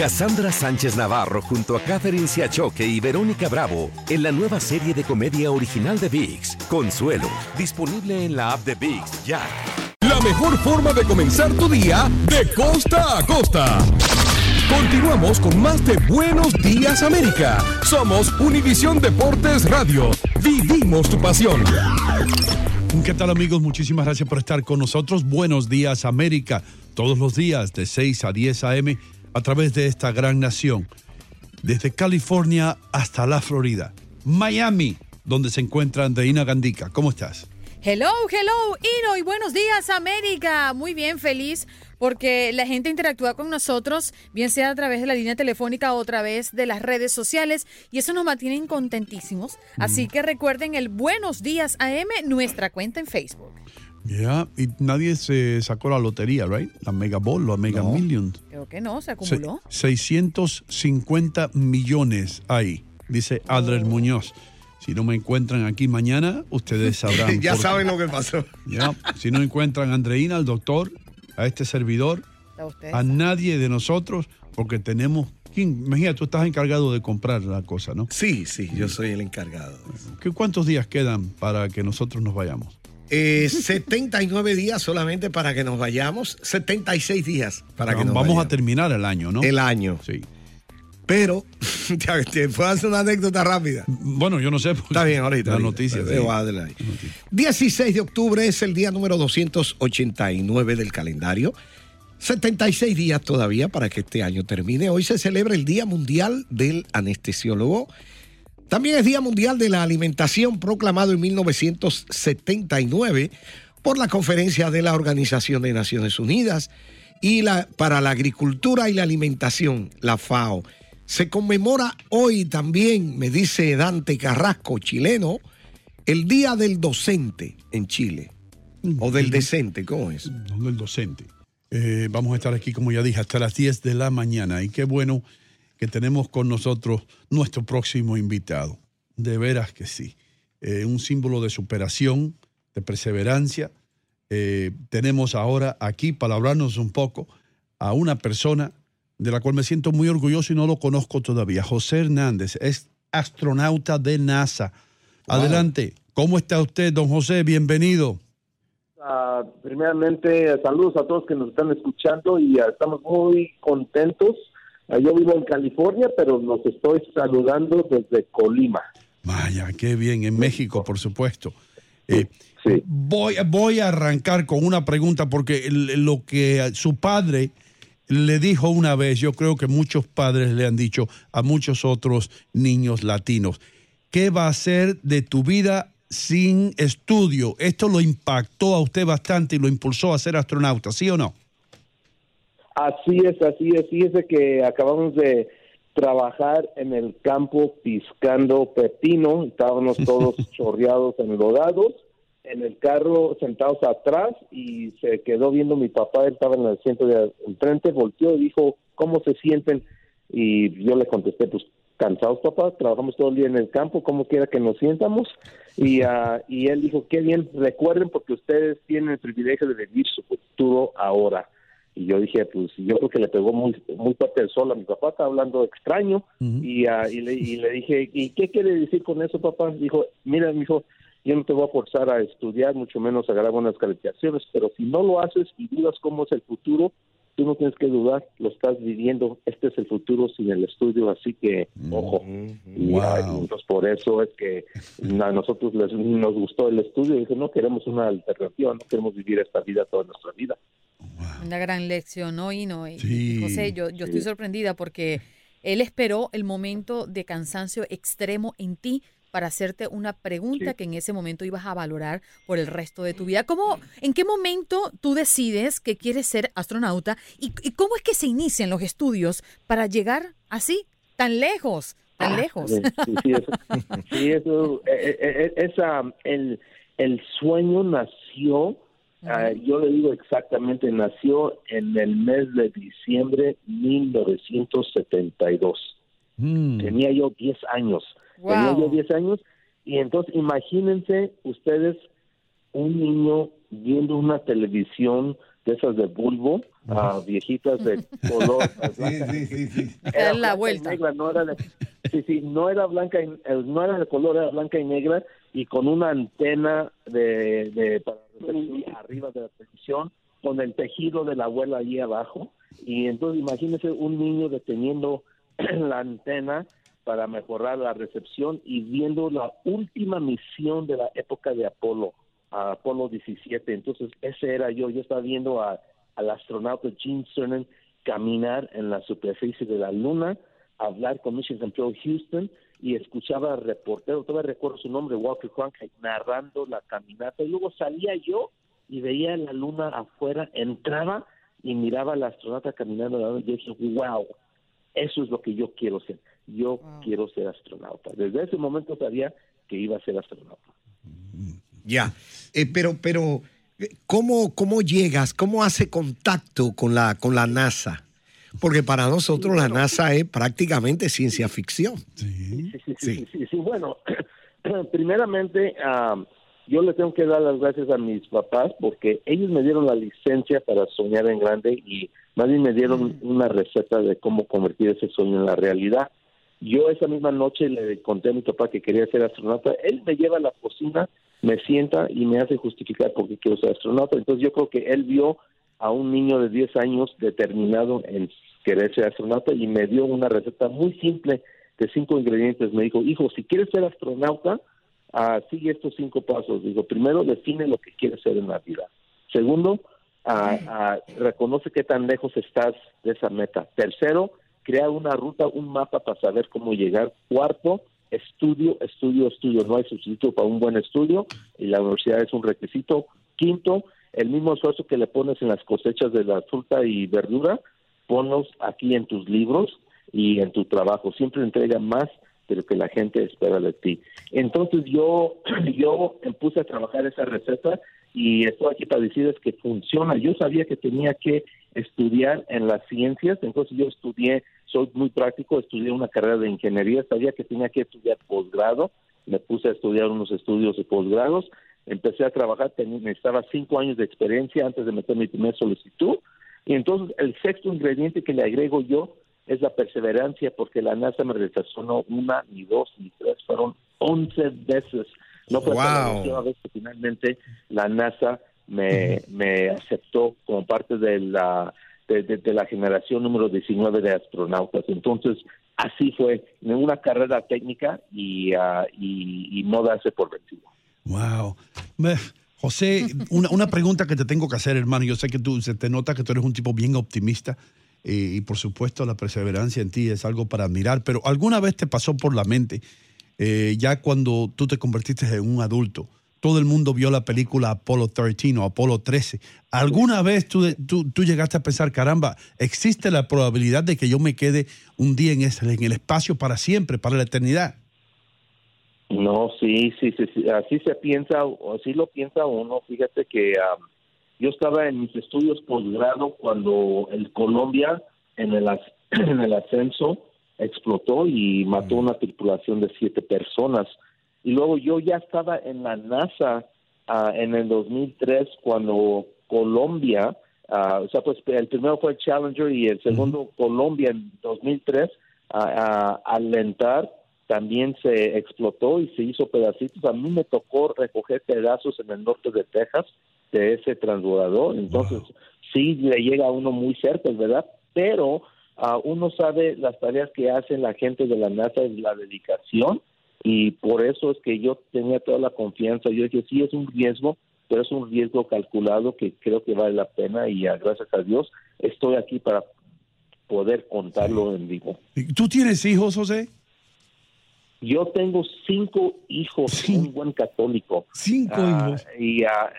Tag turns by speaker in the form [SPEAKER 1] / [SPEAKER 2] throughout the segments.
[SPEAKER 1] Cassandra Sánchez Navarro junto a Catherine Siachoque y Verónica Bravo en la nueva serie de comedia original de VIX, Consuelo, disponible en la app de VIX ya.
[SPEAKER 2] La mejor forma de comenzar tu día de costa a costa. Continuamos con más de Buenos Días América. Somos Univisión Deportes Radio. Vivimos tu pasión.
[SPEAKER 3] ¿Qué tal amigos? Muchísimas gracias por estar con nosotros. Buenos días América. Todos los días de 6 a 10 a.m. a través de esta gran nación. Desde California hasta la Florida. Miami, donde se encuentra Andreina Gandica. ¿Cómo estás?
[SPEAKER 4] Hello, hello, Ino y buenos días América. Muy bien, feliz porque la gente interactúa con nosotros, bien sea a través de la línea telefónica o a través de las redes sociales y eso nos mantiene contentísimos. Así que recuerden el Buenos Días AM, nuestra cuenta en Facebook.
[SPEAKER 3] Ya, y nadie se sacó la lotería, ¿right? La Mega Ball, la Mega Million.
[SPEAKER 4] Creo que no, se acumuló.
[SPEAKER 3] Se- 650 millones ahí, dice Adler Muñoz. Si no me encuentran aquí mañana, ustedes sabrán.
[SPEAKER 5] ya saben lo que pasó.
[SPEAKER 3] Ya, si no encuentran a Andreina, al doctor, a este servidor,
[SPEAKER 4] A ustedes.
[SPEAKER 3] a nadie de nosotros, porque tenemos. ¿quién? Imagina, tú estás encargado de comprar la cosa, ¿no?
[SPEAKER 5] Sí, sí, yo soy el encargado.
[SPEAKER 3] ¿Qué, ¿Cuántos días quedan para que nosotros nos vayamos?
[SPEAKER 5] Eh, 79 días solamente para que nos vayamos, 76 días para que nos
[SPEAKER 3] Vamos a terminar el año, ¿no?
[SPEAKER 5] El año.
[SPEAKER 3] Sí.
[SPEAKER 5] Pero, te, puedo hacer una anécdota rápida.
[SPEAKER 3] Bueno, yo no sé.
[SPEAKER 5] Está bien, ahorita.
[SPEAKER 3] La
[SPEAKER 5] ahorita.
[SPEAKER 3] noticia.
[SPEAKER 5] Te voy a darle ahí. 16 de octubre es el día número 289 del calendario. 76 días todavía para que este año termine. Hoy se celebra el Día Mundial del Anestesiólogo. También es Día Mundial de la Alimentación, proclamado en 1979 por la Conferencia de la Organización de Naciones Unidas y la, para la Agricultura y la Alimentación, la FAO. Se conmemora hoy también, me dice Dante Carrasco, chileno, el Día del Docente en Chile. O del decente, ¿cómo es?
[SPEAKER 3] No, del docente. Eh, vamos a estar aquí, como ya dije, hasta las 10 de la mañana. Y qué bueno que tenemos con nosotros nuestro próximo invitado. De veras que sí. Eh, un símbolo de superación, de perseverancia. Eh, tenemos ahora aquí para hablarnos un poco a una persona de la cual me siento muy orgulloso y no lo conozco todavía. José Hernández es astronauta de NASA. Adelante. ¿Cómo está usted, don José? Bienvenido.
[SPEAKER 6] Ah, primeramente, saludos a todos que nos están escuchando y estamos muy contentos. Ah, yo vivo en California, pero los estoy saludando desde Colima.
[SPEAKER 3] Vaya, qué bien, en México, por supuesto. Eh, voy, voy a arrancar con una pregunta porque lo que su padre le dijo una vez, yo creo que muchos padres le han dicho a muchos otros niños latinos, ¿qué va a ser de tu vida sin estudio? Esto lo impactó a usted bastante y lo impulsó a ser astronauta, ¿sí o no?
[SPEAKER 6] Así es, así es. Fíjese que acabamos de trabajar en el campo piscando pepino. Estábamos todos chorreados, enlodados, en el carro sentados atrás y se quedó viendo mi papá. Él estaba en el asiento de enfrente, volteó y dijo, ¿cómo se sienten? Y yo le contesté, pues cansados, papá, trabajamos todo el día en el campo, como quiera que nos sientamos. Y, ah, y él dijo, qué bien, recuerden porque ustedes tienen el privilegio de vivir su futuro ahora. Y yo dije, pues yo creo que le pegó muy muy fuerte el sol a mi papá, está hablando extraño. y, ah, y, le, y le dije, ¿y qué quiere decir con eso, papá? Dijo, mira, mi hijo, yo no te voy a forzar a estudiar, mucho menos a agarrar buenas calificaciones, pero si no lo haces y dudas cómo es el futuro, tú no tienes que dudar, lo estás viviendo, este es el futuro sin el estudio, así que, ojo. Y,
[SPEAKER 3] Wow.
[SPEAKER 6] entonces por eso es que a nosotros les, nos gustó el estudio y dije, no queremos una alternativa, no queremos vivir esta vida toda nuestra vida.
[SPEAKER 4] Una gran lección, ¿no? Y no, y-
[SPEAKER 6] Sí,
[SPEAKER 4] José, yo, yo estoy
[SPEAKER 6] sí.
[SPEAKER 4] sorprendida porque él esperó el momento de cansancio extremo en ti para hacerte una pregunta
[SPEAKER 6] Sí.
[SPEAKER 4] que en ese momento ibas a valorar por el resto de tu vida. ¿Cómo, ¿En qué momento tú decides que quieres ser astronauta y, y cómo es que se inician los estudios para llegar así, tan lejos, tan lejos?
[SPEAKER 6] Sí, sí, eso, sí, eso, eh, eh, eh, esa, el, el sueño nació, ah, yo le digo exactamente, nació en el mes de diciembre 1972. Tenía yo 10 años. Tenía
[SPEAKER 4] Wow.
[SPEAKER 6] yo 10 años y entonces imagínense ustedes un niño viendo una televisión de esas de bulbo, ah, viejitas de color.
[SPEAKER 4] Dar la
[SPEAKER 6] blanca y
[SPEAKER 4] vuelta.
[SPEAKER 6] negra, no era de, sí, sí, no era blanca, y, no era de color, era blanca y negra y con una antena de, de para arriba de la televisión, con el tejido de la abuela allí abajo. Y entonces imagínense un niño deteniendo la antena para mejorar la recepción y viendo la última misión de la época de Apolo, a Apolo 17. Entonces, ese era yo. Yo estaba viendo al astronauta Gene Cernan caminar en la superficie de la Luna, hablar con Mission Control Houston y escuchaba al reportero, todavía recuerdo su nombre, Walter Cronkite, narrando la caminata. Y luego salía yo y veía la Luna afuera, entraba y miraba al astronauta caminando. Y yo dije, wow, eso es lo que yo quiero ser. Yo quiero ser astronauta. Desde ese momento sabía que iba a ser astronauta.
[SPEAKER 5] Ya, Eh, pero, pero, ¿cómo, ¿cómo llegas? ¿Cómo hace contacto con la, con la NASA? Porque para nosotros la NASA es prácticamente ciencia ficción.
[SPEAKER 6] Sí, sí, sí, sí, sí. Bueno, primeramente, am, yo le tengo que dar las gracias a mis papás porque ellos me dieron la licencia para soñar en grande y más bien me dieron una receta de cómo convertir ese sueño en la realidad. Yo esa misma noche le conté a mi papá que quería ser astronauta. Él me lleva a la cocina, me sienta y me hace justificar por qué quiero ser astronauta. Entonces yo creo que él vio a un niño de 10 años determinado en querer ser astronauta y me dio una receta muy simple de cinco ingredientes. Me dijo, hijo, si quieres ser astronauta, ah, sigue estos cinco pasos. Digo, primero, define lo que quieres ser en la vida. Segundo, ah, ah, reconoce qué tan lejos estás de esa meta. Tercero, crea una ruta, un mapa para saber cómo llegar. Cuarto, estudio, estudio, estudio. No hay sustituto para un buen estudio y la universidad es un requisito. Quinto, el mismo esfuerzo que le pones en las cosechas de la fruta y verdura, ponlos aquí en tus libros y en tu trabajo. Siempre entrega más de lo que la gente espera de ti. Entonces yo, yo puse a trabajar esa receta y estoy aquí para decirles que funciona. Yo sabía que tenía que estudiar en las ciencias, entonces yo estudié, soy muy práctico, estudié una carrera de ingeniería, sabía que tenía que estudiar posgrado, me puse a estudiar unos estudios de posgrados, empecé a trabajar, necesitaba cinco años de experiencia antes de meter mi primera solicitud, y entonces el sexto ingrediente que le agrego yo es la perseverancia, porque la NASA me rechazó no una, ni dos, ni tres, fueron once veces. No fue hasta la
[SPEAKER 5] Wow.
[SPEAKER 6] última vez que finalmente la NASA me, me aceptó como parte de la de, de- de la generación número 19 de astronautas. Entonces, así fue, en una carrera técnica y, ah, y, y no darse por vencido.
[SPEAKER 3] Wow. José, una, una pregunta que te tengo que hacer, hermano. Yo sé que tú, se te nota que tú eres un tipo bien optimista eh, y por supuesto la perseverancia en ti es algo para admirar, pero ¿alguna vez te pasó por la mente, eh, ya cuando tú te convertiste en un adulto, todo el mundo vio la película Apolo 13 o Apolo 13, ¿alguna vez tú, tú, tú llegaste a pensar, caramba, existe la probabilidad de que yo me quede un día en, ese, en el espacio para siempre, para la eternidad?
[SPEAKER 6] No, sí, sí, sí, sí, así se piensa, así lo piensa uno. Fíjate que yo estaba en mis estudios posgrado cuando el Colombia en el, as- en el ascenso explotó y mató una tripulación de siete personas. Y luego yo ya estaba en la NASA ah, en el 2003 cuando Colombia ah, o sea, pues el primero fue Challenger y el segundo Colombia en 2003, a, a alentar también se explotó y se hizo pedacitos. A mí me tocó recoger pedazos en el norte de Texas de ese transbordador, entonces sí le llega a uno muy cerca, ¿verdad? Pero ah, uno sabe las tareas que hace la gente de la NASA y la dedicación y por eso es que yo tenía toda la confianza. Yo dije, sí, es un riesgo, pero es un riesgo calculado que creo que vale la pena y gracias a Dios estoy aquí para poder contarlo en vivo.
[SPEAKER 3] ¿Tú tienes hijos, José?
[SPEAKER 6] Yo tengo cinco hijos, soy un buen católico.
[SPEAKER 3] Cinco
[SPEAKER 6] Ah,
[SPEAKER 3] hijos.
[SPEAKER 6] Y ah,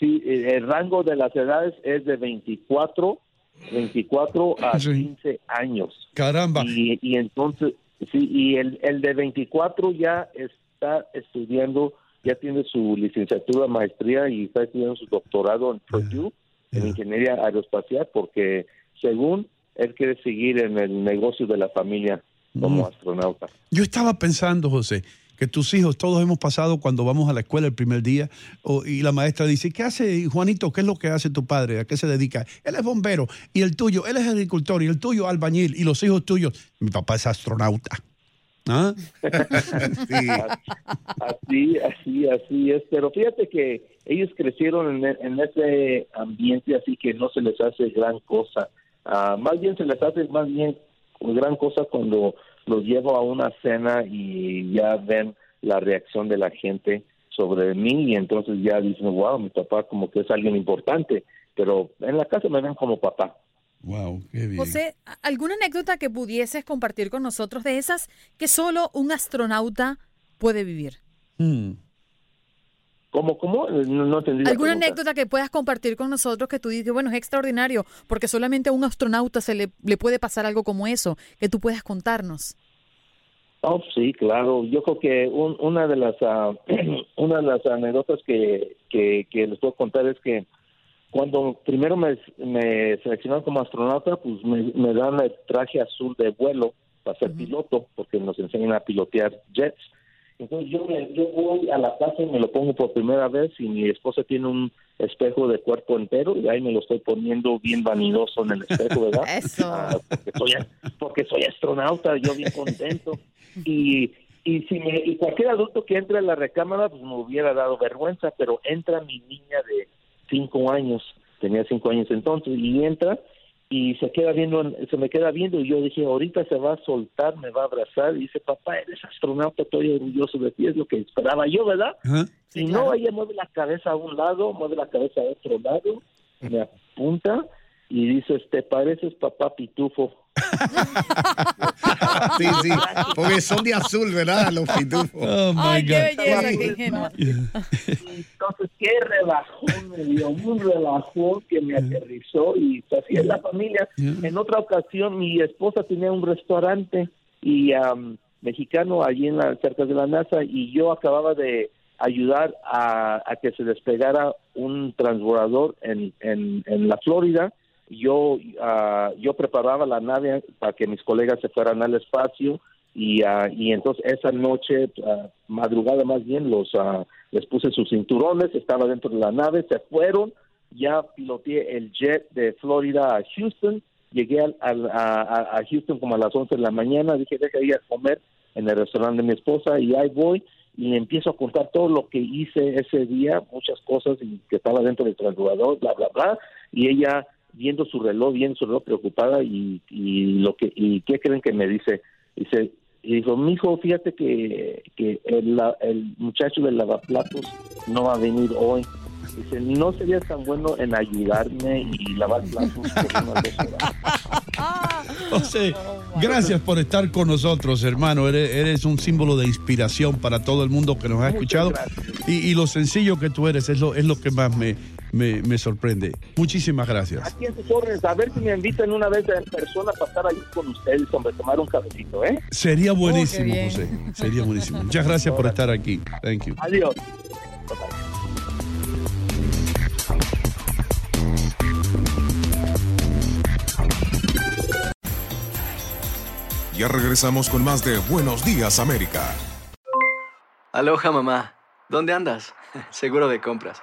[SPEAKER 6] sí, eh, el rango de las edades es de 24, 24 a
[SPEAKER 3] Sí.
[SPEAKER 6] 15 años.
[SPEAKER 3] Caramba.
[SPEAKER 6] Y, y entonces, sí, y el, el de 24 ya está estudiando, ya tiene su licenciatura, maestría y está estudiando su doctorado en Purdue, en ingeniería aeroespacial, porque según él quiere seguir en el negocio de la familia como
[SPEAKER 3] Mm.
[SPEAKER 6] astronauta.
[SPEAKER 3] Yo estaba pensando, José, que tus hijos, todos hemos pasado cuando vamos a la escuela el primer día y la maestra dice, ¿qué hace Juanito? ¿Qué es lo que hace tu padre? ¿A qué se dedica? Él es bombero y el tuyo, él es agricultor y el tuyo albañil y los hijos tuyos, mi papá es astronauta. ¿Ah? Sí.
[SPEAKER 6] Así, así, así es. Pero fíjate que ellos crecieron en, en ese ambiente, así que no se les hace gran cosa. Ah, más bien se les hace más bien gran cosa cuando los llevo a una cena y ya ven la reacción de la gente sobre mí y entonces ya dicen, wow, mi papá como que es alguien importante, pero en la casa me ven como papá.
[SPEAKER 3] Wow, qué bien.
[SPEAKER 4] José, ¿alguna anécdota que pudieses compartir con nosotros de esas que solo un astronauta puede vivir?
[SPEAKER 3] Mm.
[SPEAKER 6] ¿Cómo, cómo? No, no entendí la
[SPEAKER 4] ¿Alguna
[SPEAKER 6] pregunta.
[SPEAKER 4] anécdota que puedas compartir con nosotros que tú dices, bueno, es extraordinario, porque solamente a un astronauta se le, le puede pasar algo como eso, que tú puedas contarnos?
[SPEAKER 6] Oh, sí, claro. Yo creo que un- una de las ah, una de las anécdotas que, que, que les puedo contar es que cuando primero me, me seleccionaron como astronauta, pues me, me dan el traje azul de vuelo para ser piloto, porque nos enseñan a pilotear jets. Entonces yo, me, yo voy a la casa y me lo pongo por primera vez y mi esposa tiene un espejo de cuerpo entero y ahí me lo estoy poniendo bien vanidoso en el espejo, ¿verdad?
[SPEAKER 4] Eso.
[SPEAKER 6] Ah, porque, soy, porque soy astronauta, yo bien contento. Y, y, si me, y cualquier adulto que entre a la recámara, pues me hubiera dado vergüenza, pero entra mi niña de cinco años, tenía cinco años entonces, y entra y se queda viendo, se me queda viendo y yo dije, ahorita se va a soltar, me va a abrazar y dice, papá, eres astronauta, estoy orgulloso de ti, es lo que esperaba yo, ¿verdad? Y no, ella mueve la cabeza a un lado, mueve la cabeza a otro lado, me apunta y dices, ¿te pareces papá pitufo?
[SPEAKER 5] Sí, sí, porque son de azul, ¿verdad? Los pitufos.
[SPEAKER 3] Oh, my
[SPEAKER 4] Ay, qué
[SPEAKER 3] God.
[SPEAKER 4] belleza, qué ingenua.
[SPEAKER 6] Entonces, qué relajón me dio, un relajón que me aterrizó y así es la familia. En otra ocasión, mi esposa tenía un restaurante y am, mexicano allí en la, cerca de la NASA y yo acababa de ayudar a, a que se despegara un transbordador en, en, en la Florida. Yo, ah, yo preparaba la nave para que mis colegas se fueran al espacio y, ah, y entonces esa noche, ah, madrugada más bien, los les puse sus cinturones, estaba dentro de la nave, se fueron, ya piloteé el jet de Florida a Houston, llegué al- al- a, Houston como a las 11 de la mañana, dije, deja ir a comer en el restaurante de mi esposa y ahí voy y empiezo a contar todo lo que hice ese día, muchas cosas y que estaba dentro del transbordador, bla, bla, bla, y ella viendo su reloj, viendo su reloj preocupada y, y lo que y qué creen que me dice, dice y dijo, mijo, fíjate que, que el, el muchacho del lavaplatos no va a venir hoy. Dice, no serías tan bueno en ayudarme y lavar platos por unas dos horas.
[SPEAKER 3] José, gracias por estar con nosotros, hermano. Eres, eres un símbolo de inspiración para todo el mundo que nos ha escuchado. Y, y lo sencillo que tú eres es lo, es lo que más me, me, me sorprende. Muchísimas gracias.
[SPEAKER 6] Aquí en sus órdenes, a ver si me invitan una vez en persona a pasar ahí con ustedes, hombre, tomar un cafecito, ¿eh?
[SPEAKER 3] Sería buenísimo. José. Sería buenísimo. Muchas gracias por estar aquí. Thank you.
[SPEAKER 6] Adiós.
[SPEAKER 2] Ya regresamos con más de Buenos Días América.
[SPEAKER 7] Aloha mamá, ¿dónde andas? Seguro de compras.